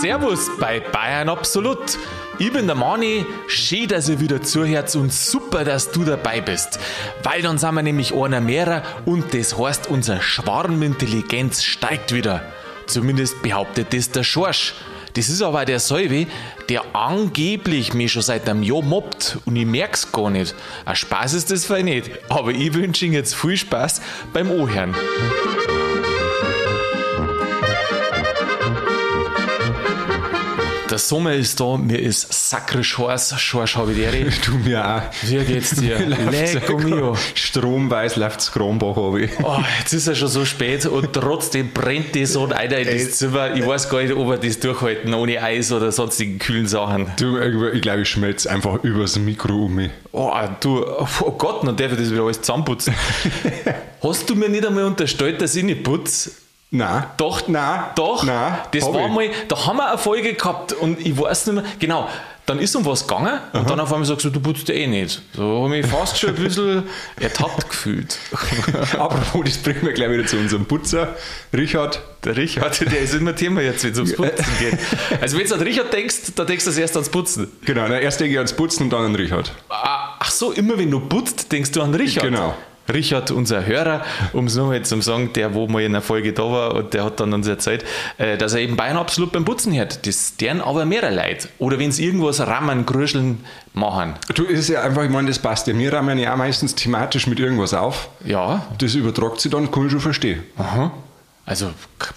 Servus bei Bayern Absolut. Ich bin der Mani, schön, dass ihr wieder zuhört und super, dass du dabei bist. Weil dann sind wir nämlich einer mehrer und das heißt, unser Schwarmintelligenz steigt wieder. Zumindest behauptet das der Schorsch. Das ist aber der Salve, der angeblich mich schon seit einem Jahr mobbt und ich merk's gar nicht. Ein Spaß ist das vielleicht nicht, aber ich wünsche Ihnen jetzt viel Spaß beim Ohren. Der Sommer ist da, mir ist sakrisch heiß, Schorsch habe ich dir. Du mir auch. Wie geht's dir? Lecco mio. Stromweiß läuft's Kronbach habe ich. Oh, jetzt ist ja schon so spät und trotzdem brennt die Sonne einer in das Zimmer. Ich weiß gar nicht, ob wir das durchhalten, ohne Eis oder sonstigen kühlen Sachen. Du, ich glaube, ich schmelze einfach übers Mikro um mich. Oh, du, oh Gott, dann darf ich das wieder alles zusammenputzen. Hast du mir nicht einmal unterstellt, dass ich nicht putze? Nein. Doch, Nein. doch. Nein. Das war ich. mal, da haben wir eine Folge gehabt und ich weiß nicht mehr, genau. Dann ist um was gegangen und dann auf einmal sagst du, du putzt eh nicht. So habe ich mich fast schon ein bisschen ertappt gefühlt. Apropos, das bringen wir gleich wieder zu unserem Putzer. Richard. Der Richard, der ist immer Thema jetzt, wenn es ums Putzen geht. Also wenn du an Richard denkst, dann denkst du erst ans Putzen. Genau, na, erst denke ich ans Putzen und dann an Richard. Ah, Ach so, immer wenn du putzt, denkst du an Richard. Genau. Richard, unser Hörer, um es nochmal zu sagen, der, wo mal in einer Folge da war und der hat dann uns erzählt, äh, dass er eben Bayern absolut beim Putzen hört. Das deren aber mehrere Leute. Oder wenn sie irgendwas rammen, grüscheln, machen. Du, es ist ja einfach, ich meine, das passt ja. Wir rahmen ja auch meistens thematisch mit irgendwas auf. Ja, Das übertragt sich dann, kann ich schon verstehen. aha. Also,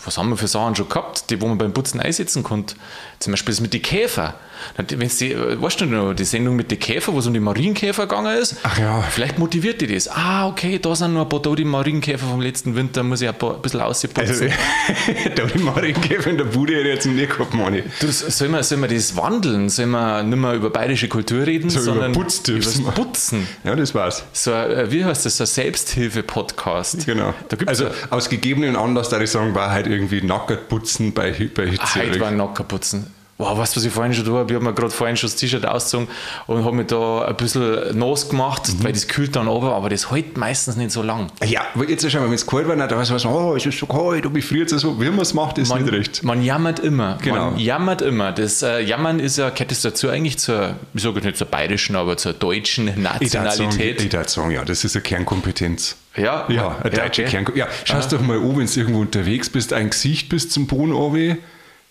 was haben wir für Sachen schon gehabt, die wo man beim Putzen einsetzen konnte? Zum Beispiel das mit den Käfer. Wenn's die, äh, weißt du noch, die Sendung mit den Käfer, wo es um die Marienkäfer gegangen ist? Ach ja. Vielleicht motiviert die das. Ah, okay, da sind noch ein paar da, die Marienkäfer vom letzten Winter, muss ich ein, paar, ein bisschen ausputzen. Also, da die Marienkäfer in der Bude hätte ich jetzt nie gehabt, Mani. Du, sollen wir, sollen wir das wandeln? Sollen wir nicht mehr über bayerische Kultur reden, So über sondern Putztipps. über Putzen? Ja, das war's. So, ein- wie heißt das? So ein Selbsthilfe-Podcast. Genau. Da gibt's also aus gegebenen Anlass, da ich sagen, war halt irgendwie nackert putzen bei, bei Hitze. Heute war ein Nackerputzen. Wow, weißt du, was ich vorhin schon habe? Ich habe mir gerade vorhin schon das T-Shirt ausgezogen und habe mich da ein bisschen nass gemacht, Mhm. weil das kühlt dann runter, aber das hält meistens nicht so lang. ja, aber jetzt mal, wenn es kalt war, da weiß man, oh, es ist so kalt, und ich friert so. Wie man es macht, ist Man, nicht recht. man jammert immer. Genau. Man jammert immer. Das äh, Jammern ist ja, gehört das dazu eigentlich zur, ich sage jetzt nicht zur bayerischen, aber zur deutschen Nationalität. ich darf sagen, ja, das ist eine Kernkompetenz. Ja, Ja, eine deutsche okay. Kernkompetenz. Ja, schau doch mal an, wenn du irgendwo unterwegs bist, ein Gesicht bis zum Boden runter,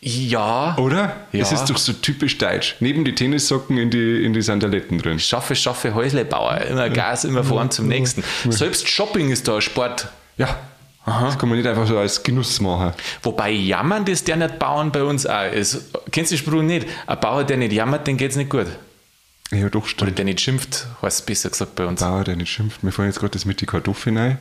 Ja. oder? Ja. Das ist doch so typisch deutsch. Neben die Tennissocken in die, in die Sandaletten drin. Schaffe, schaffe, Häuslebauer. Immer Gas, immer voran zum nächsten. Selbst Shopping ist da ein Sport. Ja, das kann man nicht einfach so als Genuss machen. Wobei jammern, das der nicht Bauern bei uns auch ist. Kennst du den Spruch nicht? Ein Bauer, der nicht jammert, den geht's nicht gut. Ja, doch, Oder stimmt. der nicht schimpft, heißt es besser gesagt bei uns. Bauer, der nicht schimpft. Mir fallen jetzt gerade das mit die Kartoffeln ein.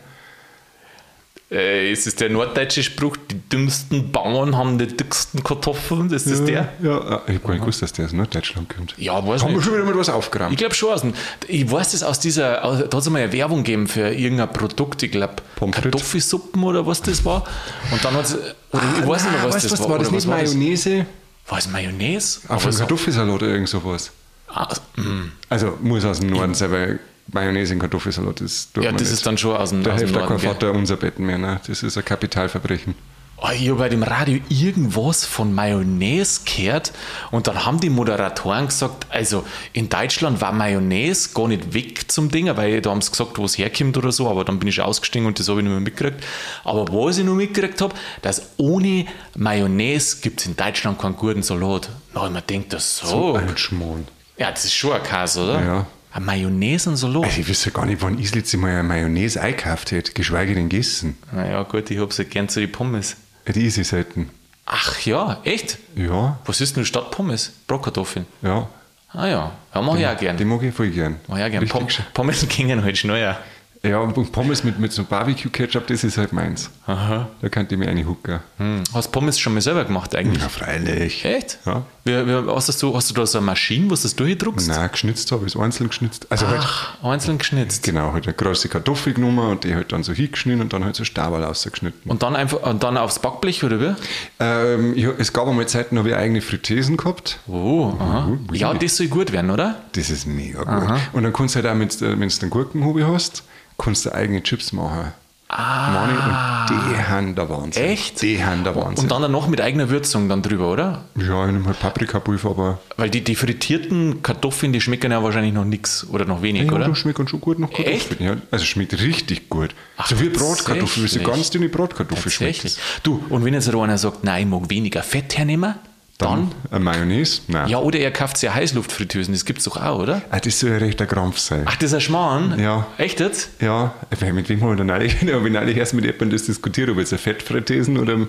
Äh, ist es der norddeutsche Spruch, die dümmsten Bauern haben die dicksten Kartoffeln? Ist das der? Ja, ah, ich habe gar nicht gewusst, dass der aus Norddeutschland kommt. Ja, weiß Haben wir schon wieder mit was aufgerammt? Ich glaube schon aus dem, ich weiß das aus dieser, aus, da hat es mal eine Werbung gegeben für irgendein Produkt, ich glaube. Kartoffelsuppen oder was das war. Und dann hat es, oder ich weiß nicht mehr, was weißt, das was, war. war das oder nicht was war das? Mayonnaise? War es Mayonnaise? Auf einem Kartoffelsalat oder irgend sowas. Ah, mm. Also muss aus dem Norden sein, weil Mayonnaise in Kartoffelsalat ist Ja, das ist dann schon aus dem, Da hilft auch kein? Vater unser Betten mehr. Ne? Das ist ein Kapitalverbrechen. Oh, ich habe bei dem Radio irgendwas von Mayonnaise gehört und dann haben die Moderatoren gesagt, also in Deutschland war Mayonnaise gar nicht weg zum Ding, weil da haben sie gesagt, wo es herkommt oder so, aber dann bin ich ausgestiegen und das habe ich nicht mehr mitgekriegt. Aber was ich noch mitgekriegt habe, dass ohne Mayonnaise gibt es in Deutschland keinen guten Salat. Na, man denkt das so. Ein Schmarrn. Ja, das ist schon ein Käse, oder? Ja. Ein Mayonnaise und Salat. Also ich wüsste gar nicht, wann ich letzte Mal eine Mayonnaise eingekauft hätte, geschweige denn gegessen. Naja, gut, ich habe sie gern zu den Pommes. Die ist ich selten. Ach ja, echt? Ja, Was ist denn statt Pommes? Bratkartoffeln. ja. Ah ja, ja mach ich auch gern. Die mag ich voll gern. Mach ich auch gern. Pom. Pommes gingen halt schneller. Ja, und Pommes mit, mit so Barbecue-Ketchup, das ist halt meins. Aha. Da könnte ich mir eine hucken. Hm. Hast du Pommes schon mal selber gemacht eigentlich? Ja, freilich. Echt? Ja. Wie, wie, hast, du, hast du da so eine Maschine, wo du das durchdruckst? Nein, geschnitzt habe ich es einzeln geschnitzt. Also halt, Ach, einzeln geschnitzt. genau, halt eine große Kartoffel genommen und die halt dann so hingeschnitten und dann halt so Stabal rausgeschnitten. Und dann einfach und dann aufs Backblech, oder wie? Ähm, ich, es gab einmal Zeiten, habe ich eigene Frittesen gehabt. Oh, aha. Mhm, Ja, das soll gut werden, oder? Das ist mega gut. Und dann kannst du halt auch, wenn du wenn du einen Gurkenhobel hast, kannst du eigene Chips machen. Mani, und die haben der Wahnsinn. Echt? Die haben der Wahnsinn. Und dann noch mit eigener Würzung dann drüber, oder? ja, ich nehme halt Paprikapulver, aber Weil die, die frittierten Kartoffeln, die schmecken ja wahrscheinlich noch nix oder noch wenig, ja, oder? das schmeckt schon gut nach Kartoffeln. Echt? Ja, also schmeckt richtig gut. Ach, so wie Bratkartoffeln, wie so ganz dünne Bratkartoffeln schmeckt. Du, und wenn jetzt einer sagt, nein, ich mag weniger Fett hernehmen, dann, Dann eine Mayonnaise? Nein. ja, oder er kauft sich Heißluftfritteusen, das gibt's doch auch, oder? Ah, das soll ja recht ein Krampf sein. Ach, das ist ein Schmarrn? Ja. Echt jetzt? Ja, weil mit wem haben wir dann eigentlich, habe ich neulich erst mit jemandem das diskutiert, ob jetzt eine Fettfrittesen oder eine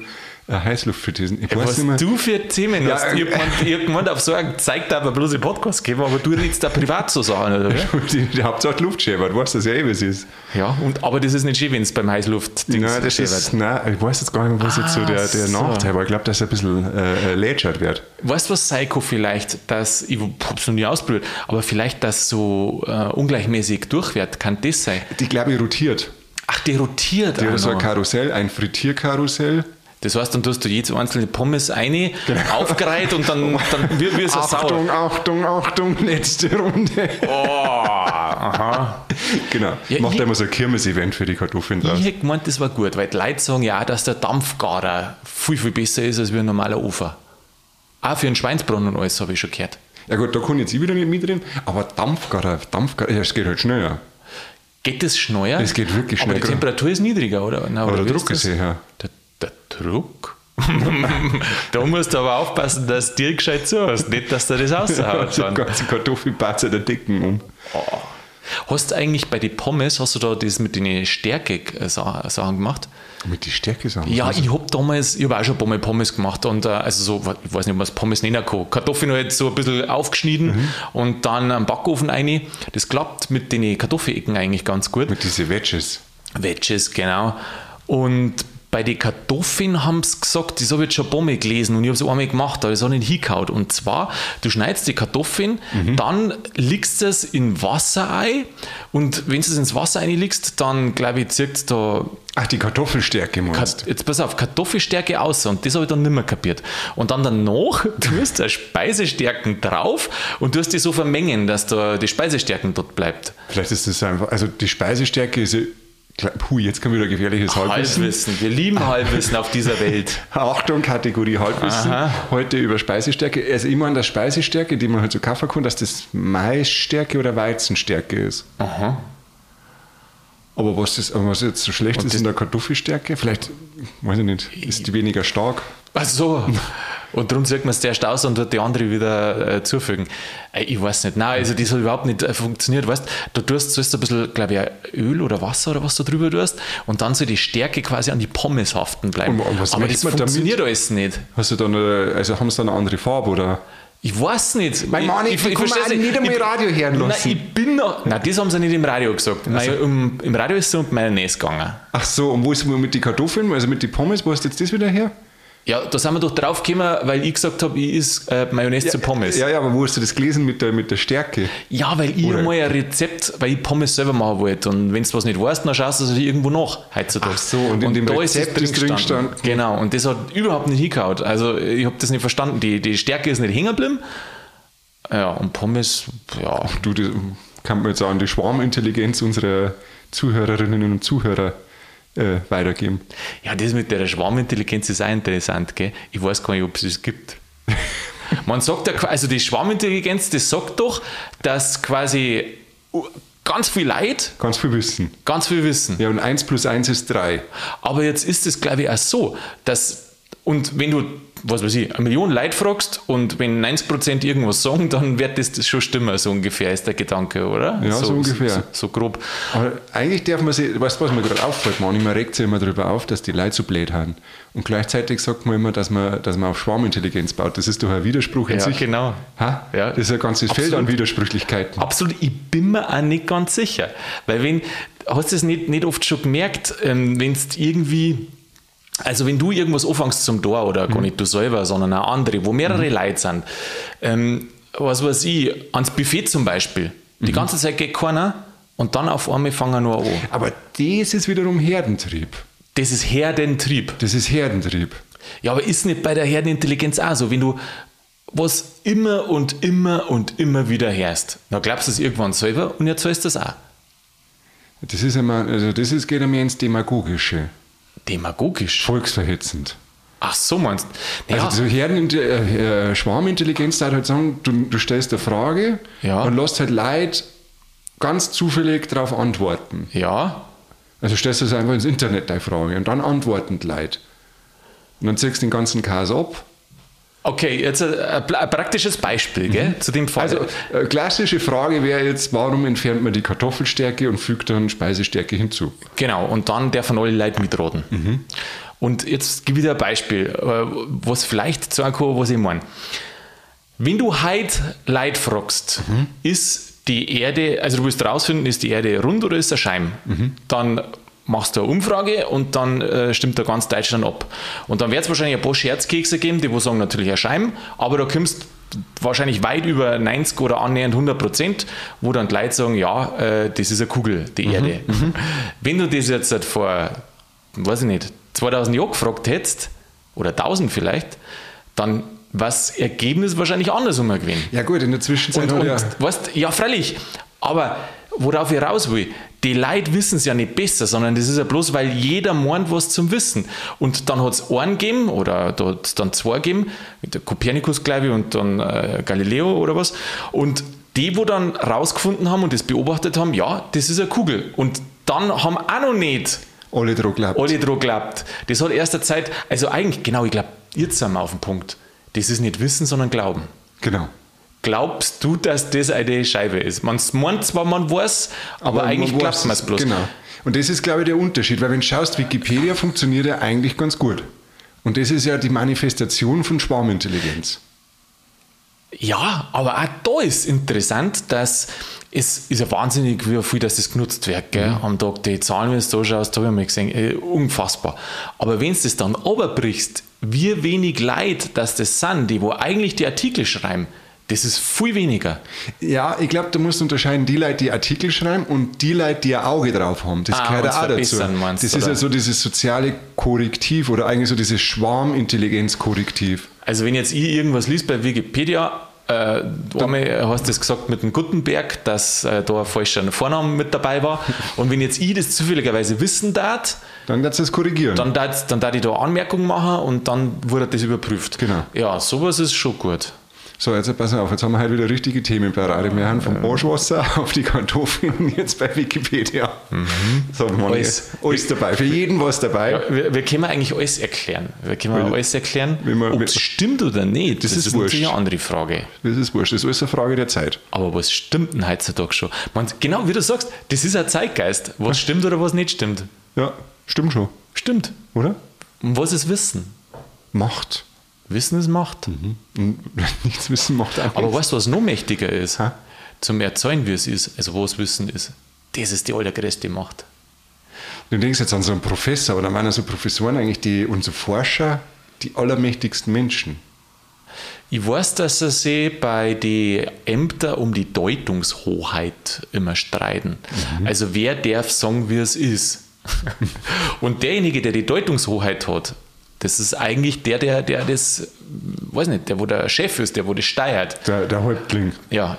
Heißluftfrittesen. Ich weiß Was nicht mehr. du für Themen Ja, hast. äh, Irgendwann, irgendwann auf so einen zeigt aber bloß im Podcast geben, aber du redest da privat so Sachen, oder? Die, die Hauptsache Luft schäbert, weißt du das ja eh, es ist. Ja, und, aber das ist nicht schön, wenn es beim Heißluft Nein, das ist, nein, ich weiß jetzt gar nicht mehr, was jetzt so Ah, der, der so. Nachteil aber ich glaube, dass er ein bisschen äh, äh, lätschert wird. Weißt du was, Psycho vielleicht, dass, ich hab's noch nie ausprobiert, aber vielleicht, dass so äh, ungleichmäßig durchwert, kann das sein? Die, glaube ich, rotiert. Ach, die rotiert Die hat so ein. Karussell, ein Frittierkarussell. Das heißt, dann tust du jedes einzelne Pommes eine, aufgereiht und dann, dann wird es sauer. Achtung, Achtung, Achtung, letzte Runde. Oh, aha. genau. Ja, Macht einmal so ein Kirmes-Event für die Kartoffeln draus. Ich hätte gemeint, das war gut, weil die Leute sagen ja dass der Dampfgarer viel, viel besser ist als wie ein normaler Ofen. Auch für einen Schweinsbraten und alles habe ich schon gehört. Ja gut, da kann ich jetzt ich wieder nicht mitreden, aber Dampfgarer, Dampfgarer, ja, es geht halt schneller. Geht das schneller? Es geht wirklich Aber schnell. die Temperatur ist niedriger, oder? Nein, Aber oder der Druck ist höher. Der Druck? da musst du aber aufpassen, dass du dir gescheit zu hast, nicht, dass du das aushaut. Also dann. ganze Kartoffelpatzer der Dicken um. Hast du eigentlich bei den Pommes, hast du da das mit den Stärke-Sachen gemacht? Mit die Stärke sagen. Ja, ich habe damals, ich habe auch schon ein paar Mal Pommes gemacht und äh, also so, ich weiß nicht, was Pommes nennen kann. Kartoffeln halt so ein bisschen aufgeschnitten Mhm. und dann am Backofen rein. Das klappt mit den Kartoffelecken eigentlich ganz gut. Mit diese Wedges. Wedges, genau. Und bei den Kartoffeln haben sie gesagt, das habe ich jetzt schon ein paar Mal gelesen und ich habe es einmal gemacht, aber das hat nicht hingehauen. Und zwar, du schneidest die Kartoffeln, dann legst du es in Wasser ein und wenn du es ins Wasser einlegst, dann glaube ich, zirkt es da Ach, die Kartoffelstärke meinst Kat- Jetzt pass auf, Kartoffelstärke aus und das habe ich dann nicht mehr kapiert. Und dann danach tust du Speisestärken drauf und tust die so vermengen, dass da die Speisestärken dort bleibt. Vielleicht ist das einfach, also die Speisestärke ist ja, puh, jetzt kommt wieder gefährliches Halbwissen. Halbwissen, wir lieben Halbwissen auf dieser Welt. Achtung, Kategorie Halbwissen. Aha. Heute über Speisestärke. Also immer an der Speisestärke, die man halt so kaufen kann, dass das Maisstärke oder Weizenstärke ist. Aha. Aber was, das, aber was jetzt so schlecht ist in der Kartoffelstärke, vielleicht, weiß ich nicht, ist die weniger stark. Ach so. Und darum sagt man es der aus und wird die andere wieder äh, zufügen. Äh, ich weiß nicht. Nein, also das hat überhaupt nicht äh, funktioniert. Weißt du, tust zuerst ein bisschen, glaube ich, ein Öl oder Wasser oder was du drüber tust und dann soll die Stärke quasi an die Pommes haften bleiben. Und- und was Aber das man damit? funktioniert alles nicht. Hast du dann, eine, also haben sie dann eine andere Farbe oder? Ich weiß nicht. Mein Mann, ich- ich kann mir versteh's auch nicht einmal Ich- Radio hören lassen. Nein, ich bin noch. Nein, das haben sie nicht im Radio gesagt. Nein, im, Im Radio ist es um Mayonnaise gegangen. Ach so, und wo ist man mit den Kartoffeln, also mit den Pommes, wo hast du jetzt das wieder her? Ja, da sind wir doch drauf gekommen, weil ich gesagt habe, ich is äh, Mayonnaise zu Pommes. Ja, ja, aber wo hast du das gelesen mit der, mit der Stärke? Ja, weil ich Oder- mal ein Rezept, weil ich Pommes selber machen wollte. Und wenn du was nicht weißt, dann schaust du es irgendwo nach heutzutage. Ach so, und in dem da Rezept ist drin gestanden- Genau, und das hat überhaupt nicht hingehauen. Also ich habe das nicht verstanden. Die, die Stärke ist nicht hängen geblieben. Ja, und Pommes, ja. Du, das kann man jetzt auch an die Schwarmintelligenz unserer Zuhörerinnen und Zuhörer äh, weitergeben. Ja, das mit der Schwarmintelligenz ist auch interessant, gell? Ich weiß gar nicht, ob es das gibt. Man sagt ja, also die Schwarmintelligenz, das sagt doch, dass quasi ganz viel Leid Ganz viel Wissen. ganz viel wissen. Ja, und 1 plus 1 ist 3. Aber jetzt ist es, glaube ich, auch so, dass, und wenn du, was weiß ich, eine Million Leute fragst und wenn 90% irgendwas sagen, dann wird das, das schon stimmen, so ungefähr ist der Gedanke, oder? Ja, so ungefähr. So, so grob. Aber eigentlich darf man sich, weißt du, was mir gerade auffällt, manchmal regt sich immer darüber auf, dass die Leute so blöd haben. Und gleichzeitig sagt man immer, dass man, dass man auf Schwarmintelligenz baut. Das ist doch ein Widerspruch in Ja, sich. genau. Ha? Ja. Das ist ein ganzes Feld an Absolut. Widersprüchlichkeiten. Absolut, ich bin mir auch nicht ganz sicher. Weil wenn, hast du es nicht, nicht oft schon gemerkt, ähm, wenn es irgendwie, also wenn du irgendwas anfängst zum Tor oder gar nicht du selber, sondern auch andere, wo mehrere Leute sind, ähm, was weiß ich, ans Buffet zum Beispiel, die ganze Zeit geht keiner und dann auf einmal fangen nur an. Aber das ist wiederum Herdentrieb. Das ist Herdentrieb. Das ist Herdentrieb. Ja, aber ist nicht bei der Herdenintelligenz auch so, wenn du was immer und immer und immer wieder hörst, dann glaubst du es irgendwann selber und erzählst das auch. Das ist immer, also das ist, geht mehr ins Demagogische. Demagogisch? Volksverhetzend. Ach so meinst du? Ja. Also so Herden, äh, Schwarmintelligenz da halt sagen, du, du stellst eine Frage Ja. und lässt halt Leute ganz zufällig darauf antworten. Ja. Also stellst du es einfach ins Internet deine Frage und dann antworten die Leute. Und dann ziehst du den ganzen Chaos ab. Okay, jetzt ein, ein ein praktisches Beispiel, gell? Zu dem Fall. Also äh, klassische Frage wäre jetzt, warum entfernt man die Kartoffelstärke und fügt dann Speisestärke hinzu? Genau, und dann darf von alle Leute mitraten. Und jetzt gebe ich dir ein Beispiel, äh, was vielleicht sagen kann, was ich meine. Wenn du heute Leute fragst, ist die Erde, also du willst rausfinden, ist die Erde rund oder ist sie Scheim? Dann machst du eine Umfrage und dann äh, stimmt da ganz Deutschland ab. Und dann wird es wahrscheinlich ein paar Scherzkekse geben, die wo sagen natürlich ein Scheim, aber da kommst wahrscheinlich weit über 90 oder annähernd 100 Prozent, wo dann die Leute sagen, ja, äh, das ist eine Kugel, die Erde. Wenn du das jetzt halt vor, weiß ich nicht, 2000 Jahren gefragt hättest, oder 1000 vielleicht, dann was Ergebnis wahrscheinlich andersrum gewesen. Ja gut, in der Zwischenzeit Und, und ja, weißt, ja, freilich. Aber worauf ich raus will, die Leute wissen es ja nicht besser, sondern das ist ja bloß, weil jeder meint, was zum Wissen. Und dann hat es einen gegeben, oder da dann zwei gegeben, mit der Kopernikus, glaube ich, und dann äh, Galileo oder was. Und die, wo dann rausgefunden haben und das beobachtet haben, ja, das ist eine Kugel. Und dann haben auch noch nicht alle dran geglaubt. alle dran geglaubt. Das hat erst Zeit, also eigentlich, genau, ich glaube, jetzt sind wir auf dem Punkt. Das ist nicht Wissen, sondern Glauben. Genau. Glaubst du, dass das eine Scheibe ist? Man meint zwar, man weiß, aber, eigentlich man glaubt man es bloß. Genau. Und das ist, glaube ich, der Unterschied, weil wenn du schaust, Wikipedia funktioniert ja eigentlich ganz gut. Und das ist ja die Manifestation von Schwarmintelligenz. Ja, aber auch da ist interessant, dass es ist ja wahnsinnig, wie viel dass das genutzt wird gell? am Tag. Die Zahlen, wenn du da schaust, habe ich mal gesehen, äh, unfassbar. Aber wenn du das dann runterbrichst, wie wenig Leid, dass das sind, die wo eigentlich die Artikel schreiben, das ist viel weniger. Ja, ich glaube, du musst unterscheiden, die Leute, die Artikel schreiben und die Leute, die ein Auge drauf haben. Das Ah, gehört auch dazu. meinst das du, ist ja oder? so dieses soziale Korrektiv oder eigentlich so dieses Schwarmintelligenz-Korrektiv. Also wenn jetzt ich irgendwas liest bei Wikipedia, äh, einmal hast du das gesagt mit dem Gutenberg, dass äh, da ein falscher Vorname mit dabei war. Und wenn jetzt ich das zufälligerweise wissen darf, Dann darfst du das korrigieren. dann darf dann darf ich da Anmerkungen machen und dann wurde das überprüft. Genau. Ja, sowas ist schon gut. So, jetzt pass auf, jetzt haben wir halt wieder richtige Themenparade. Wir haben vom Arschwasser auf die Kartoffeln jetzt bei Wikipedia. So, Mhm. Alles. alles dabei. Für jeden was dabei. Ja, wir, wir können eigentlich alles erklären. Wir können Weil- alles erklären, ob es stimmt oder nicht. Das ist natürlich wurscht. eine andere Frage. Das ist wurscht, das ist alles eine Frage der Zeit. Aber was stimmt denn heutzutage schon? Man, genau wie du sagst, das ist ein Zeitgeist. Was stimmt oder was nicht stimmt. Ja, stimmt schon, Stimmt. oder? Und was ist Wissen? Macht. Wissen ist Macht. Und nichts wissen macht auch Aber weißt du, was noch mächtiger ist? Ha? Zum Erzeugen, wie es ist, also was Wissen ist. Das ist die allergrößte Macht. Du denkst jetzt an so einen Professor, oder meinen so Professoren eigentlich, die unsere Forscher, die allermächtigsten Menschen. Ich weiß, dass sie bei den Ämtern um die Deutungshoheit immer streiten. Also wer darf sagen, wie es ist? Und derjenige, der die Deutungshoheit hat, das ist eigentlich der, der, der das, weiß nicht, der, wo der Chef ist, der, wo das steuert. Der, der Häuptling. Ja.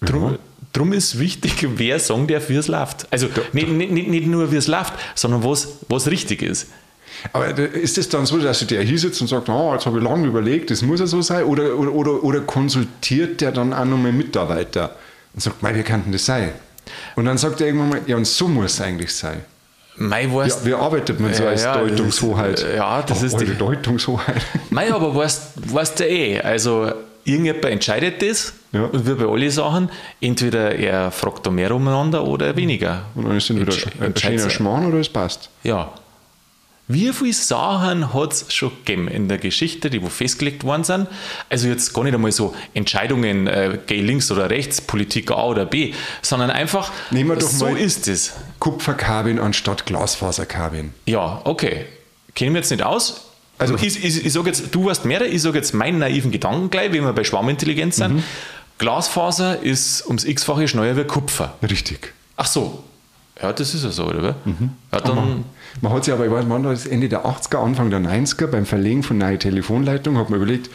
Drum, drum ist wichtig, wer sagen darf, wie es läuft. Also nicht, nicht, nicht nicht nur, wie es läuft, sondern was, was richtig ist. Aber da- ist es dann so, dass der hier sitzt und sagt, oh, jetzt habe ich lange überlegt, das muss ja so sein? Oder, oder, oder, oder konsultiert der dann auch nochmal Mitarbeiter und sagt, kann denn das sein? Und dann sagt er irgendwann mal, ja, und so muss es eigentlich sein. Mei, weißt, Ja, wie arbeitet man so Ja, als ja, das Deutungshoheit? ja, das oh, ist die- Deutungshoheit. Mei, aber weißt, weißt du eh, also irgendjemand entscheidet das Ja. und wie bei allen Sachen, entweder er fragt da mehr umeinander oder weniger. Und dann ist dann wieder ein schöner er. Schmarrn oder es passt. Ja. Wie viele Sachen hat es schon gegeben in der Geschichte, die wo festgelegt worden sind? Also jetzt gar nicht einmal so Entscheidungen, äh, geh links oder rechts, Politik A oder B, sondern einfach, Nehmen wir doch so mal- ist es. Kupferkabeln anstatt Glasfaserkabeln. Ja, okay. Kennen wir jetzt nicht aus. Also ich, ich, ich sage jetzt, du weißt mehr, ich sage jetzt meinen naiven Gedanken gleich, wenn wir bei Schwarmintelligenz sind. Mhm. Glasfaser ist ums x-fache schneller wie Kupfer. Richtig. Ach so. Ja, das ist ja so, oder? Ja, dann, Man hat sich aber, ich weiß, das Ende der 80er, Anfang der 90er, beim Verlegen von neuen Telefonleitungen, hat man überlegt,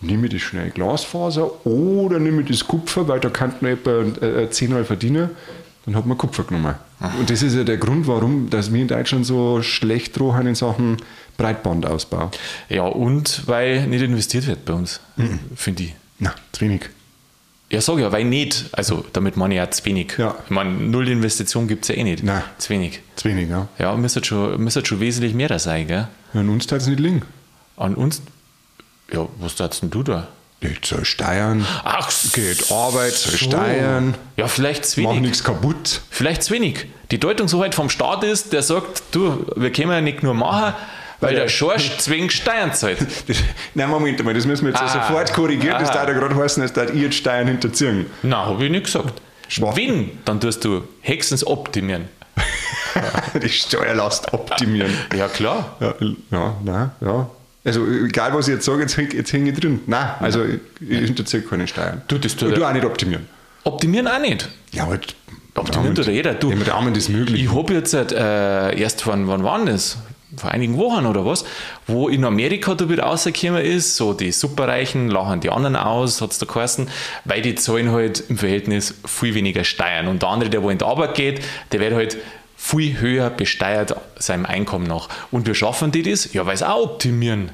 nehme ich das schnell Glasfaser oder nehme ich das Kupfer, weil da kann man etwa äh, 10 Mal verdienen. Dann hat man Kupfer genommen. Und das ist ja der Grund, warum dass wir in Deutschland so schlecht drohen in Sachen Breitbandausbau. Ja, und weil nicht investiert wird bei uns, Mhm. finde ich. Na, zu wenig. Ja, sag ja, weil nicht. Also, damit meine ich ja zu wenig. Ja. Ich meine, null Investition gibt es ja eh nicht. Nein. Zu wenig. Zu wenig, ja. Ja, müsste schon, müsste schon wesentlich mehr da sein, gell? An uns tat es nicht liegen. An uns. Ja, was darfst denn du da? Ich soll steuern, Ach, geht Arbeit, so. steuern, Ja, vielleicht zu mach wenig. nichts kaputt. Vielleicht zu wenig. Die Deutung so halt vom Staat ist, der sagt, du, wir können ja nicht nur machen, weil der Schorsch zwingend Steuern zahlt. Das, nein, Moment mal, das müssen wir jetzt Ah. sofort korrigieren. Das Aha. darf ja gerade heißen, dass ihr jetzt Steuern hinterziehen. Na, habe ich nicht gesagt. Schwach. Wenn, dann tust du Hexens optimieren. die Steuerlast optimieren. Ja, klar. Ja, ja, nein, ja. Also, egal was ich jetzt sage, jetzt hänge jetzt häng ich drin. Nein, also ich, ich hinterziehe keine Steuern. Du, das tut er- du auch nicht optimieren. Optimieren auch nicht. Ja, halt. Optimieren tut jeder. Du, mit Rahmen ist möglich. Ich habe jetzt äh, erst von wann war das? Vor einigen Wochen oder was, wo in Amerika da wieder rausgekommen ist, so die Superreichen lachen die anderen aus, hat es da geheißen, weil die zahlen halt im Verhältnis viel weniger Steuern. Und der andere, der wo in die Arbeit geht, der wird halt viel höher besteuert seinem Einkommen nach. Und wie schaffen die das? Ja, weil sie auch optimieren.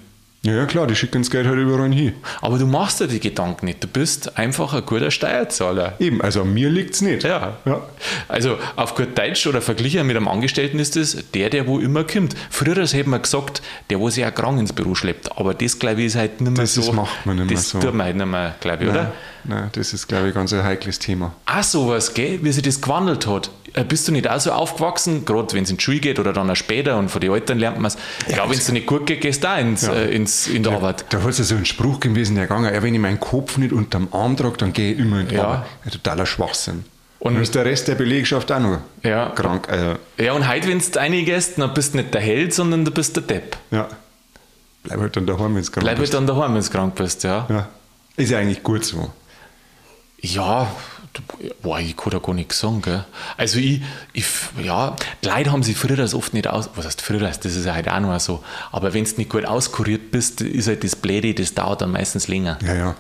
Ja, klar, die schicken das Geld halt überall hin. Aber du machst dir die Gedanken nicht. Du bist einfach ein guter Steuerzahler. Eben, also an mir liegt es nicht. Ja. ja. Also auf gut Deutsch oder verglichen mit einem Angestellten ist es der, der wo immer kommt. Früher hätte man gesagt, der, wo sich auch krank ins Büro schleppt. Aber das, glaube ich, ist halt nicht mehr Das so. ist- macht man nicht mehr das so. tut man halt nicht mehr, glaube ich, Nein, oder? nein, das ist, glaube ich, ganz ein heikles Thema. Auch sowas, gell? wie sich das gewandelt hat. Äh, Bist du nicht auch so aufgewachsen, gerade wenn es in die Schule geht oder dann auch später und von den Eltern lernt man es. Ich glaube, wenn es dir nicht gut geht, gehst du auch ins, äh, ins, in die Arbeit. Da hat es ja so einen Spruch gewesen, der gegangen, ja, wenn ich meinen Kopf nicht unterm Arm trage, dann gehe ich immer in die Ja. Arbeit. Ein totaler Schwachsinn. Und- Und dann ist der Rest der Belegschaft auch noch Ja. krank. Also, Ja, und heute, wenn du reingehst, dann bist du nicht der Held, sondern du bist der Depp. ja. Bleib halt dann daheim, wenn es krank Bleib bist. halt dann daheim, wenn du krank bist, ja. Ja. Ist ja eigentlich gut so. Ja, du- boah, ich kann da gar nichts sagen, gell? Also ich, ich ja, die Leute haben sich früher das oft nicht aus, was heißt früher, das ist ja halt auch noch so, aber wenn du nicht gut auskuriert bist, ist halt das Blöde, das dauert dann meistens länger. Ja, ja.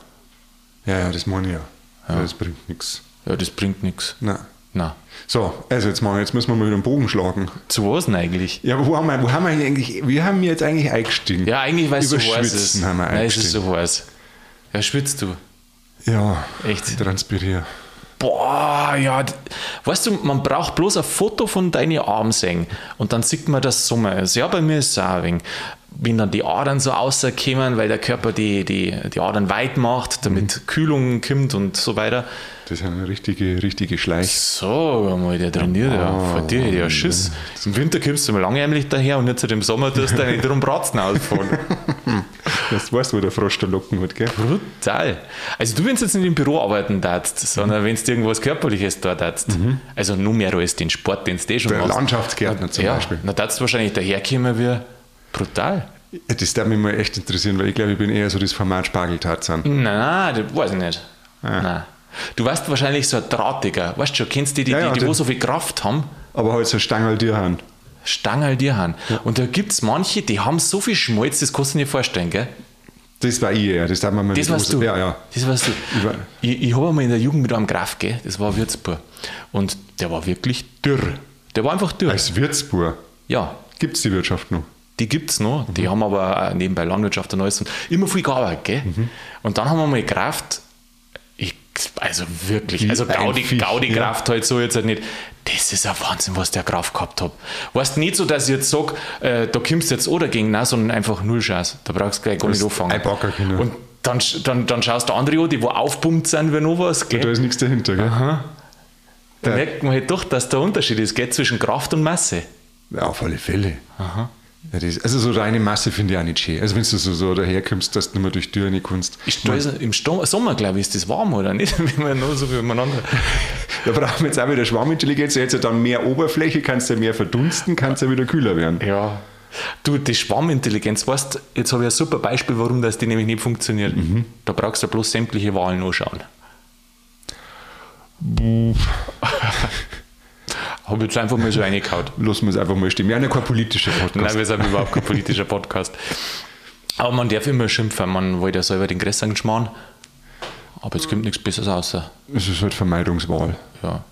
Ja, ja, das meine ich ja. ja. Das bringt nichts. Ja, das bringt nichts. Nein. Na, So, also jetzt, mal, jetzt müssen wir mal wieder einen Bogen schlagen. zu was denn eigentlich? Ja, aber wo haben wir, wo haben wir eigentlich, wie haben wir jetzt eigentlich eingestiegen? Ja, eigentlich, weil es so heiß ist. Haben wir Nein, es ist so heiß. Ja, schwitzt du. Ja, Echt? transpirier. Boah, ja. Weißt du, man braucht bloß ein Foto von deinen Armen sehen und dann sieht man, dass Sommer ist. Ja, bei mir ist es auch ein wenig. Wenn dann die Adern so rauskommen, weil der Körper die, die, die Adern weit macht, damit Kühlung kommt und so weiter. Das ist eine richtige, richtige Schleich. So, mal der trainiert, ja. Von dir hätte ich ja Schiss. Im Winter kommst du mal langärmlich daher und jetzt im Sommer tust du deine drum Bratzen ausfahren. Das weißt du, wo der Frosch der Locken hat, gell? Brutal. Also du, wenn du jetzt nicht im Büro arbeiten darfst, sondern wenn du irgendwas Körperliches dort darfst, also nur mehr als den Sport, den du eh schon Der machst. Landschaftsgärtner zum ja, Beispiel. dann darfst du wahrscheinlich daherkommen wie brutal. Ja, Das darf mich mal echt interessieren, weil ich glaube, ich bin eher so das Format Spargeltarzan. Nein, das weiß ich nicht. Nein. Du warst wahrscheinlich so ein Drahtiger. Weißt du schon, kennst du die, die, Ja, ja, die, die wo so viel Kraft haben? Aber halt so Stangel dir haben. Stangerl dir haben. Und da gibt es manche, die haben so viel Schmalz, das kannst du dir nicht vorstellen, gell? Das war ich eher, das darf man mal Das warst du. Ja, ja. Das warst du. Ich war- Ich, ich habe einmal in der Jugend mit einem Graf, gell? das war Würzburg. Und der war wirklich dürr. Der war einfach dürr. Als Würzburg ja, gibt es die Wirtschaft noch. Die gibt es noch. Die haben aber auch nebenbei Landwirtschaft und alles. Und immer viel gearbeitet. Gell? Und dann haben wir mal Kraft. Ich, also wirklich, Wie also Gaudi, Viech, Gaudi ja. Kraft halt so jetzt halt nicht. Das ist ein Wahnsinn, was der Kraft gehabt hat. Weißt nicht so, dass ich jetzt sage, äh, da kommst du jetzt oder gegen, nein, sondern einfach null Chance. Da brauchst du gleich gar nicht anfangen. können. Und dann, dann, dann schaust du andere an, die wo aufpumpt sind wie noch was. Gell? Da ist nichts dahinter, gell? Da Ja. merkt man halt doch, dass der Unterschied ist gell, zwischen Kraft und Masse. Ja, auf alle Fälle. Ja, das, also so reine Masse finde ich auch nicht schön. Also wenn du so, so daherkommst, dass du nicht mehr durch die Tür nicht kannst. Ist, Im Sto- Sommer, glaube ich, ist das warm, oder nicht? Wenn man nur so wie umeinander. Da brauchen wir jetzt auch wieder Schwarmintelligenz. Jetzt ja dann mehr Oberfläche, kannst du ja mehr verdunsten, kannst ja wieder kühler werden. Ja. Du, die Schwarmintelligenz, weißt jetzt habe ich ein super Beispiel, warum das die nämlich nicht funktioniert. Da brauchst du bloß sämtliche Wahlen anschauen. habe jetzt einfach mal so reingehauen. Lassen wir es einfach mal haben ja kein politischer Nein, Podcast. wir sind überhaupt kein politischer Podcast. Aber man darf immer schimpfen, man wollte ja selber den größeren schmarrn. Aber jetzt kommt nichts Besseres außer. Es ist halt Vermeidungswahl. Ja.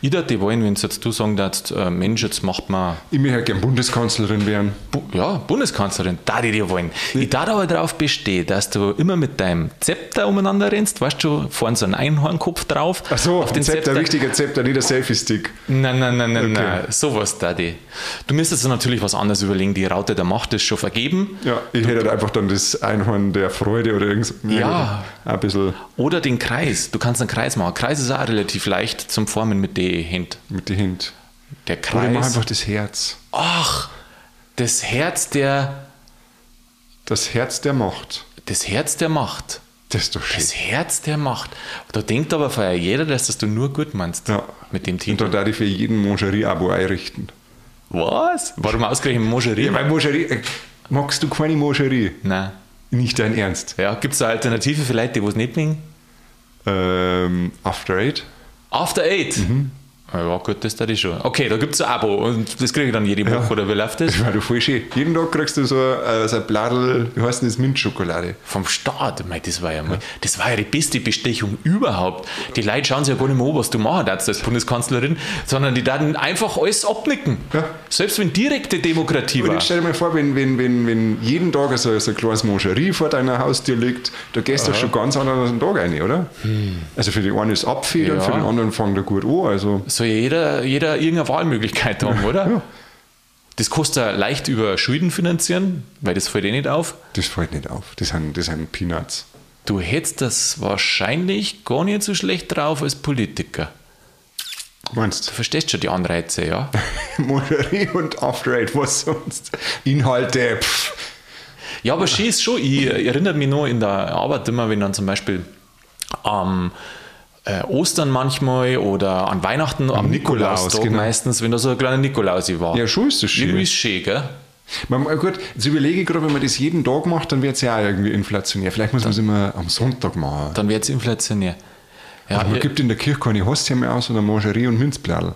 Ich würde die wollen, wenn jetzt du sagen darfst, äh, Mensch, jetzt macht man, Ich möchte halt gerne Bundeskanzlerin werden. Bu ja, Bundeskanzlerin, da die dir wollen. Ich darf aber darauf bestehen, dass du immer mit deinem Zepter umeinander rennst, weißt du, vorne so ein Einhornkopf drauf. Ach so, auf den Zepter, Zepter. richtiger Zepter, nicht der Selfie-Stick. Nein, nein, nein, nein, Okay. nein, sowas da die. Du müsstest dir natürlich was anderes überlegen. Die Raute der Macht ist schon vergeben. Ja, ich hätte halt einfach dann das Einhorn der Freude oder irgend so. Ja. Ein bisschen Oder den Kreis. Du kannst einen Kreis machen. Kreis ist auch relativ leicht zum Formen mit den Händen. mit den Händen. Der Oder ich mache Kreis. einfach das Herz. Ach, das Herz der, Das Herz der Macht. das Herz der Macht. Das ist doch schön. Das Herz der Macht. Da denkt aber vorher jeder, dass das du nur gut meinst Ja. mit dem Und Titel. da darf ich für jeden Mongerie-Abo einrichten. Was? Warum ausgerechnet Mongerie? Ja, weil Mongerie, äh, magst du keine Mongerie? Nein. Nicht dein Ernst. Ja, gibt es eine Alternative für Leute, die es nicht mögen? Ähm, After Eight? After Eight. Mhm. Ja, gut, das da ich schon. Okay, da gibt es ein Abo und das kriege ich dann jede Woche, oder wie läuft das? Das war doch voll schön. Jeden Tag kriegst du so, äh, so ein Bladel, wie heißt denn das, Mintschokolade. Vom Staat, mei, das war ja mal, das war ja die beste Bestechung überhaupt. Die Leute schauen sich ja gar nicht mehr an, was du machen darfst als Bundeskanzlerin, sondern die dann einfach alles abnicken. Ja. Selbst wenn direkte Demokratie Und war. jetzt stell dir mal vor, wenn, wenn, wenn, wenn jeden Tag so, so ein kleines Mongerie vor deiner Haustür liegt, da gehst du schon ganz anders an den Tag rein, oder? Also für die einen ist abfedern, Ja. für den anderen fängt er gut an. Also Soll ja jeder, jeder irgendeine Wahlmöglichkeit haben, oder? Ja. Das kostet ja leicht über Schulden finanzieren, weil das fällt eh nicht auf. das fällt nicht auf. Das sind, das sind Peanuts. Du hättest das wahrscheinlich gar nicht so schlecht drauf als Politiker. Meinst Du verstehst schon die Anreize, ja? du? Mongerie und After Eight, was sonst? Inhalte, pff. Ja, aber schön ist schon. Ich erinnere mich noch in der Arbeit immer, wenn dann zum Beispiel am äh, Ostern manchmal oder an Weihnachten, am Nikolaus, Nikolaustag genau. meistens, wenn da so ein kleiner Nikolaus war. Ja, schon ist das schön. Irgendwie ist schön, gell? Man, gut, jetzt überlege ich gerade, wenn man das jeden Tag macht, dann wird es ja auch irgendwie inflationär. Vielleicht muss man es immer am Sonntag machen. Dann wird es inflationär. Ja, Aber man ja, gibt in der Kirche keine Hostie mehr aus, sondern Mangerie und Minzbladel.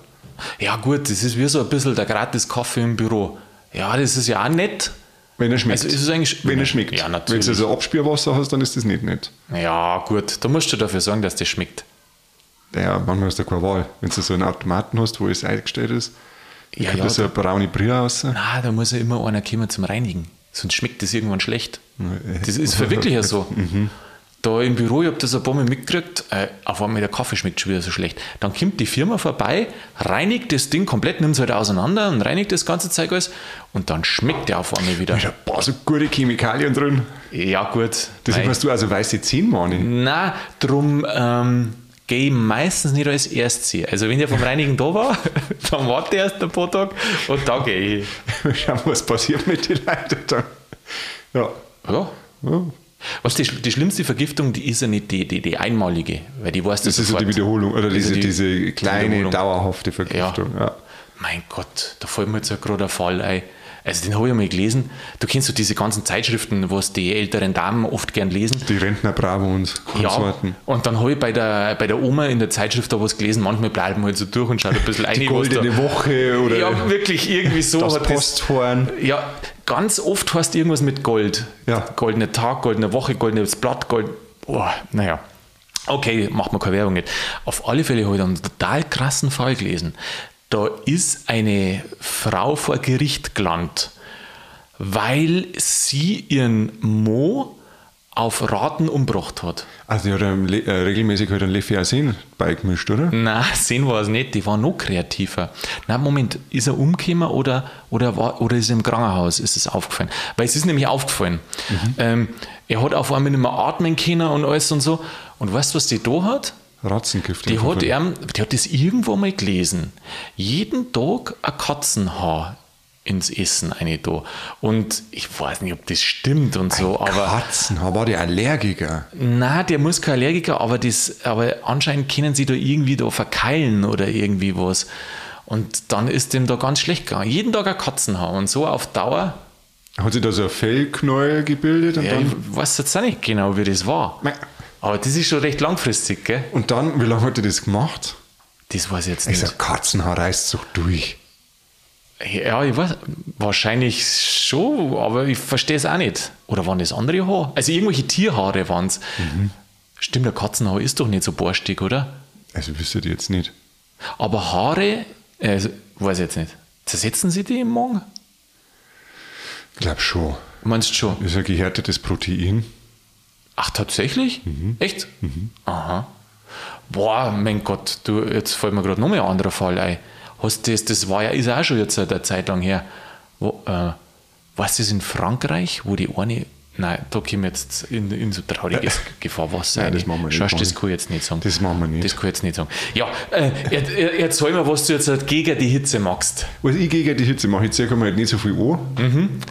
ja, gut, das ist wie so ein bisschen der gratis Kaffee im Büro. Ja, das ist ja auch nett. Wenn er schmeckt. Also ist es eigentlich- Wenn er schmeckt. Ja, Wenn natürlich. du so Abspürwasser hast, dann ist das nicht nett. Ja, gut, da musst du dafür sorgen, dass das schmeckt. Ja, manchmal hast du keine Wahl. Wenn du so einen Automaten hast, wo alles eingestellt ist, Ja, kommt ja, da so eine braune Brille raus. Na, da muss ja immer einer kommen zum Reinigen. Sonst schmeckt das irgendwann schlecht. Das ist für wirklich ja so. Da im Büro, ich habe das ein paar Mal mitgekriegt, äh, auf einmal der Kaffee schmeckt schon wieder so schlecht. Dann kommt die Firma vorbei, reinigt das Ding komplett, nimmt es halt auseinander und reinigt das ganze Zeug alles und dann schmeckt der auf einmal wieder. Da sind ein paar so gute Chemikalien drin. Ja, gut. Mei. hast du also weiße Zähne, Mani. Na, drum ähm, gehe ich meistens nicht als erstes. Also wenn der vom Reinigen da war, dann warte ich erst ein paar Tage und da gehe ich. Schauen, was passiert mit den Leuten dann. Ja. Ja. ja. Was die, die schlimmste Vergiftung, die ist ja nicht die, die, die einmalige, weil die weißt du Das ist ja sofort. die Wiederholung, oder ist diese, ja die- diese die kleine, dauerhafte Vergiftung. Ja. Mein Gott, da fällt mir jetzt ja gerade ein Fall ein. Also den habe ich mal gelesen. Du kennst so diese ganzen Zeitschriften, was die älteren Damen oft gern lesen. Die Rentner Bravo und Ja, Konsorten. und dann habe ich bei der, bei der Oma in der Zeitschrift da was gelesen. Manchmal bleibt man halt so durch und schaut ein bisschen ein. Die goldene Woche oder Ja, wirklich irgendwie so. das Posthorn. Ja, ganz oft heißt irgendwas mit Gold. Ja. Goldener Tag, goldene Woche, goldenes Blatt, Gold. Oh, naja. Okay, macht man keine Werbung nicht. Auf alle Fälle habe ich einen total krassen Fall gelesen. Da ist eine Frau vor Gericht gelandet, weil sie ihren Mo auf Raten umgebracht hat. Also die hat Le- äh, regelmäßig halt einen Lefiasin beigemischt, oder? Na, sehen war es nicht, die war noch kreativer. Na, Moment, ist er umgekommen oder, oder, war, oder ist er im Krankenhaus? Ist es aufgefallen? Weil es ist nämlich aufgefallen. Ähm, er hat auf einmal nicht mehr atmen können und alles und so. Und weißt du, was die da hat? Ratzengift. Die hat, er, die hat das irgendwo mal gelesen. Jeden Tag ein Katzenhaar ins Essen eine da. Und ich weiß nicht, ob das stimmt und so, aber. Katzen, war die Allergiker? Na, der muss kein Allergiker, aber, das, aber anscheinend können sie da irgendwie da verkeilen oder irgendwie was. Und dann ist dem da ganz schlecht gegangen. Jeden Tag ein Katzenhaar und so auf Dauer. Hat sich da so ein Fellknäuel gebildet und Ja, dann. ich weiß jetzt auch nicht genau, wie das war. Mei. Aber das ist schon recht langfristig, gell? Und dann, wie lange hat die das gemacht? Das weiß ich jetzt Ich nicht. sag, Katzenhaar reißt sich durch. Ja, ich weiß, wahrscheinlich schon, aber ich verstehe es auch nicht. Oder waren das andere Haare? Also irgendwelche Tierhaare waren es. Mhm. Stimmt, der Katzenhaar ist doch nicht so borstig, oder? Also wüsste die jetzt nicht. Aber Haare, äh, weiß ich jetzt nicht. Zersetzen sie die im Magen? Ich glaube schon. Meinst du schon? Das ist ein gehärtetes Protein. Ach, tatsächlich? Echt? Aha. Boah, mein Gott, du, jetzt fällt mir gerade noch mal ein anderer Fall ein. Hast das, das war ja, ist auch schon jetzt eine Zeit lang her. Wo, äh, was ist in Frankreich, wo die eine, nein, da kommen wir jetzt in, in so trauriges Gefahrwasser. Nein, das machen wir nicht, Schau, das kann ich jetzt nicht sagen. Das machen wir nicht. Das kann ich jetzt nicht sagen. Ja, äh, er- er- erzähl mir, was du jetzt halt gegen die Hitze magst. Was ich gegen die Hitze mache, ich ziehe mir halt nicht so viel an.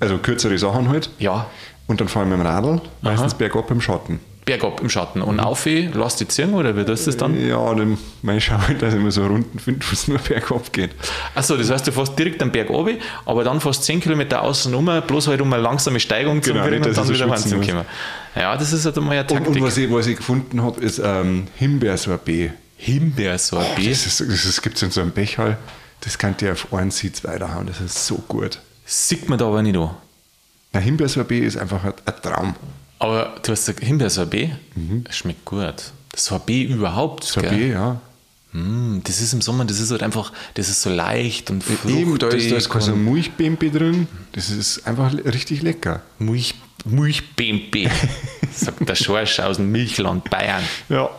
Also kürzere Sachen halt. Ja, Und dann fahren wir mit dem Radl, meistens bergab im Schatten. bergab im Schatten. Und auf, lass die ziehen, oder wie das ist dann? Ja, dann mein ich schau halt, dass ich immer so Runden finde, wo es nur bergab geht. Achso, das heißt, du fährst direkt am Berg runter, aber dann fährst 10 Kilometer außen rum, bloß halt um eine langsame Steigung zu Genau, kriegen nicht, und dann so wieder schwitzen ranzukommen. Ja, das ist halt einmal eine Und, Taktik. und was, ich, was ich gefunden habe, ist ähm, Himbeersorbet. Himbeersorbet. Das, ist, das ist, gibt es in so einem Becher. Das kann dir auf einen Sitz weiterhauen. Das ist so gut. Sieht man da aber nicht an. Na, Himbeersorbet ist einfach ein, ein Traum. Aber du hast gesagt, Himbeersorbet, das schmeckt gut. Das Sorbet überhaupt. Sorbet, Gell? ja. Mm, das ist im Sommer, das ist halt einfach, das ist so leicht und fruchtig. Eben, da ist, da ist und Milchbempe drin. Das ist einfach richtig lecker. Milch, Milchbembe, sagt der Schorsch aus dem Milchland Bayern. Ja.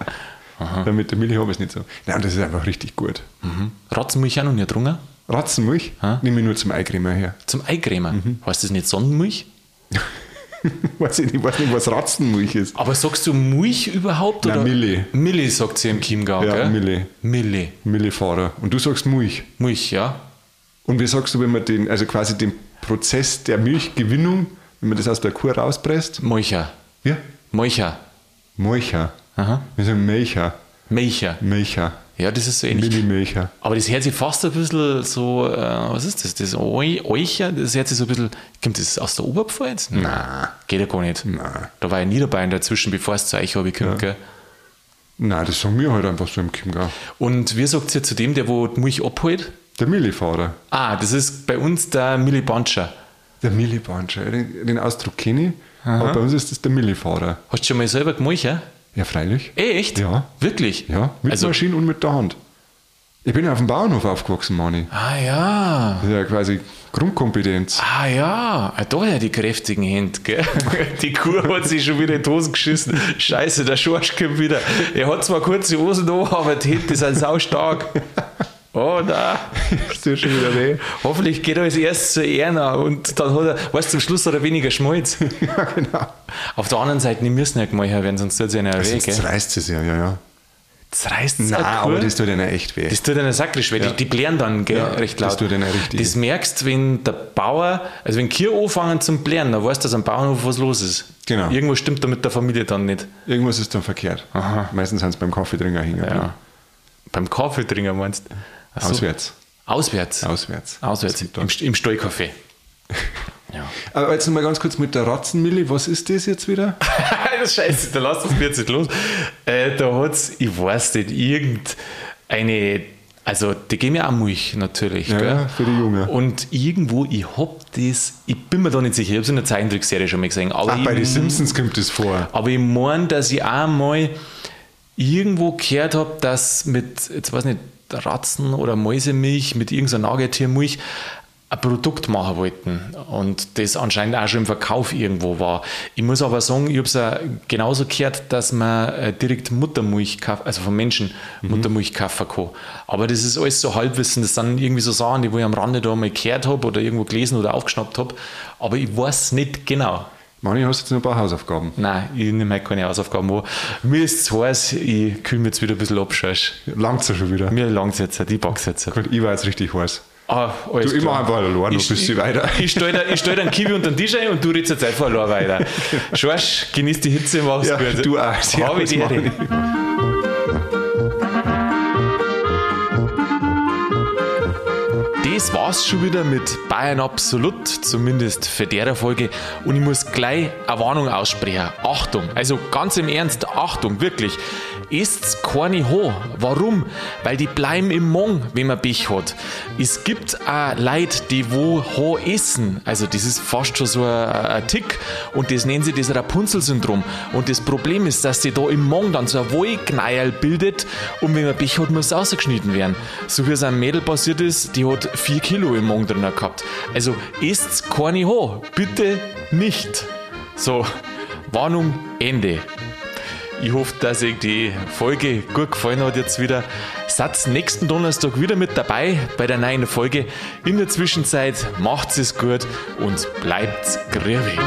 Ja, mit der Milch habe ich es nicht so. Nein, das ist einfach richtig gut. Mhm. Ratzenmilch auch noch nicht getrunken? Ratzenmilch nehme ich nur zum Eincremer her. Zum Eincremen. Mhm. Heißt das nicht Sonnenmilch? weiß ich nicht, weiß nicht, was Ratzenmilch ist. Aber sagst du Milch überhaupt? Nein, oder? Milli. Milli sagt sie im Chiemgau, Ja, gell? Milli. Milli. Millifahrer. Und du sagst Milch. Milch, ja. Und wie sagst du, wenn man den, also quasi den Prozess der Milchgewinnung, wenn man das aus der Kuh rauspresst? Milcher. Ja? Milcher. Molcher. Aha. Wir sagen Melcher. Milcher. Milcher. Ja, das ist so ähnlich. Millimilcher. Aber das hört sich fast ein bisschen so, äh, was ist das? Das Eu- Eucher, das hört sich so ein bisschen, kommt das aus der Oberpfalz? Nein. Geht ja gar nicht. Nein. Da war ja Niederbayern dazwischen, bevor es zu euch habe kommt, gell? Nein, das sagen wir halt einfach so im Chiemgau. Und wie sagt ihr zu dem, der wo die Milch abholt? Der Millifahrer. Ah, das ist bei uns der Millibanscher. Der Millibanscher. Den, den Ausdruck kenne ich, aber bei uns ist das der Millifahrer. Hast du schon mal selber gemolchen? ja? Ja, freilich. Echt? Ja. Wirklich? Ja, mit Also, Maschine und mit der Hand. Ich bin ja auf dem Bauernhof aufgewachsen, Mani. ah ja. Das ist ja quasi Grundkompetenz. Ah ja, ah, da ja die kräftigen Hände, gell? Die Kuh hat sich schon wieder in die Hosen geschissen. Scheiße, der Schorsch kommt wieder. Er hat zwar kurze Hosen da, aber die Hände sind sau stark. Oh da. Das tut schon wieder weh. Hoffentlich geht er als erstes zu Erna und dann hat er, weißt du, zum Schluss hat er weniger Schmalz. ja, genau. Auf der anderen Seite, die müssen nicht mal werden, sonst tut es einer weh, Sonst reißt es ja, ja, ja. Das reißt es Nein, aber das tut ihnen echt weh. Das tut einer sakrisch, weil Ja. die, die blären dann gell, Ja, recht das laut. tut einer richtig. Das merkst du, wenn der Bauer, also wenn Kühe anfangen zum blären, dann weißt du, dass am Bauernhof was los ist. Genau. Irgendwas stimmt da mit der Familie dann nicht. Irgendwas ist dann verkehrt. Meistens sind sie beim Kaffeetrinker hängen. Ja. Beim Kaffeetrinker meinst du? So. Auswärts. Auswärts. Auswärts. Auswärts. Im. Im Stallkaffee. ja. Aber jetzt nochmal ganz kurz mit der Ratzenmilli. Was ist das jetzt wieder? das Scheiße, da lass uns jetzt nicht los. Äh, da hat es, ich weiß nicht, irgendeine, also die geben ja auch Milch natürlich. Ja, ja, für die Jungen. Und irgendwo, ich hab das, ich bin mir da nicht sicher, ich habe es in der Zeichentrickserie schon mal gesehen. Aber Ach, bei den Simpsons kommt das vor. aber ich meine, dass ich auch mal irgendwo gehört habe, dass mit, jetzt weiß nicht, Ratzen oder Mäusemilch, mit irgendeiner Nagetiermilch ein Produkt machen wollten und das anscheinend auch schon im Verkauf irgendwo war. Ich muss aber sagen, ich habe es genauso gehört, dass man äh, direkt Muttermilch kaufen, also von Menschen Muttermilch kaufen kann. Aber das ist alles so Halbwissen, das sind irgendwie so Sachen, die wo ich am Rande da mal gehört habe oder irgendwo gelesen oder aufgeschnappt habe, aber ich weiß nicht genau. Mani, hast du jetzt noch ein paar Hausaufgaben? Nein, ich nehme keine Hausaufgaben an. Mir ist es heiß, ich kühle mich jetzt wieder ein bisschen ab, scheiß. Langt's ja schon wieder. Mir langt jetzt, ich pack's jetzt. Gut, ich war jetzt richtig heiß. Ah, Du, ich mach einfach allein, du bist du weiter. Ich stelle dir, stell einen Kiwi unter den Tisch ein und du redest jetzt einfach allein weiter. Schorsch, genieß die Hitze, mach's Ja, gut. du auch. Habe ich dir das war's schon wieder mit Bayern Absolut, zumindest für der Folge. Und ich muss gleich eine Warnung aussprechen. Achtung, also ganz im Ernst, Achtung, wirklich. Esst's keine ho. Warum? Weil die bleiben im Mong, wenn man Pech hat. Es gibt auch Leute, die wo ho essen. Also das ist fast schon so ein, Tick. Und das nennen sie das Rapunzel-Syndrom. Und das Problem ist, dass sie da im Mong dann so ein Wollkneier bildet. Und wenn man Pech hat, muss es ausgeschnitten werden. So wie es einem Mädel passiert ist, die hat 4 Kilo im Mong drin gehabt. Also esst's keine ho. Bitte nicht. So, Warnung, Ende. Ich hoffe, dass euch die Folge gut gefallen hat jetzt wieder. Seid nächsten Donnerstag wieder mit dabei bei der neuen Folge. In der Zwischenzeit macht's es gut und bleibt grübig.